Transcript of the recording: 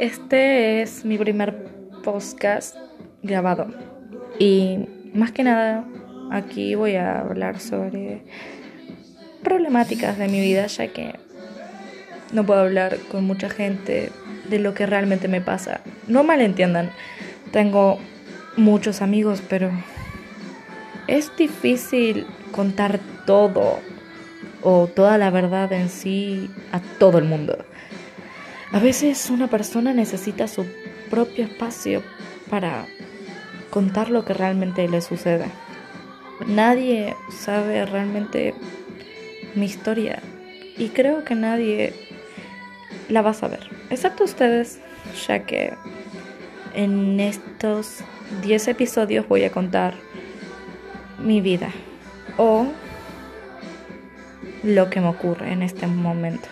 Este es mi primer podcast grabado y más que nada aquí voy a hablar sobre problemáticas de mi vida ya que no puedo hablar con mucha gente de lo que realmente me pasa. No malentiendan, tengo muchos amigos, pero es difícil contar todo o toda la verdad en sí a todo el mundo. A veces una persona necesita su propio espacio para contar lo que realmente le sucede. Nadie sabe realmente mi historia y creo que nadie la va a saber, excepto ustedes, ya que en estos 10 episodios voy a contar mi vida o lo que me ocurre en este momento.